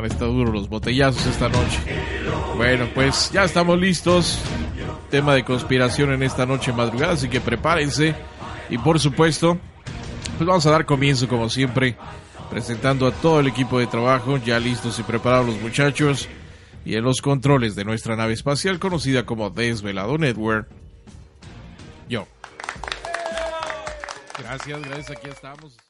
Van a estar duros los botellazos esta noche. Bueno, pues ya estamos listos. Tema de conspiración en esta noche madrugada, así que prepárense. Y por supuesto, pues vamos a dar comienzo como siempre, presentando a todo el equipo de trabajo, ya listos y preparados los muchachos. Y en los controles de nuestra nave espacial conocida como Desvelado Network, yo. Gracias, gracias, aquí estamos.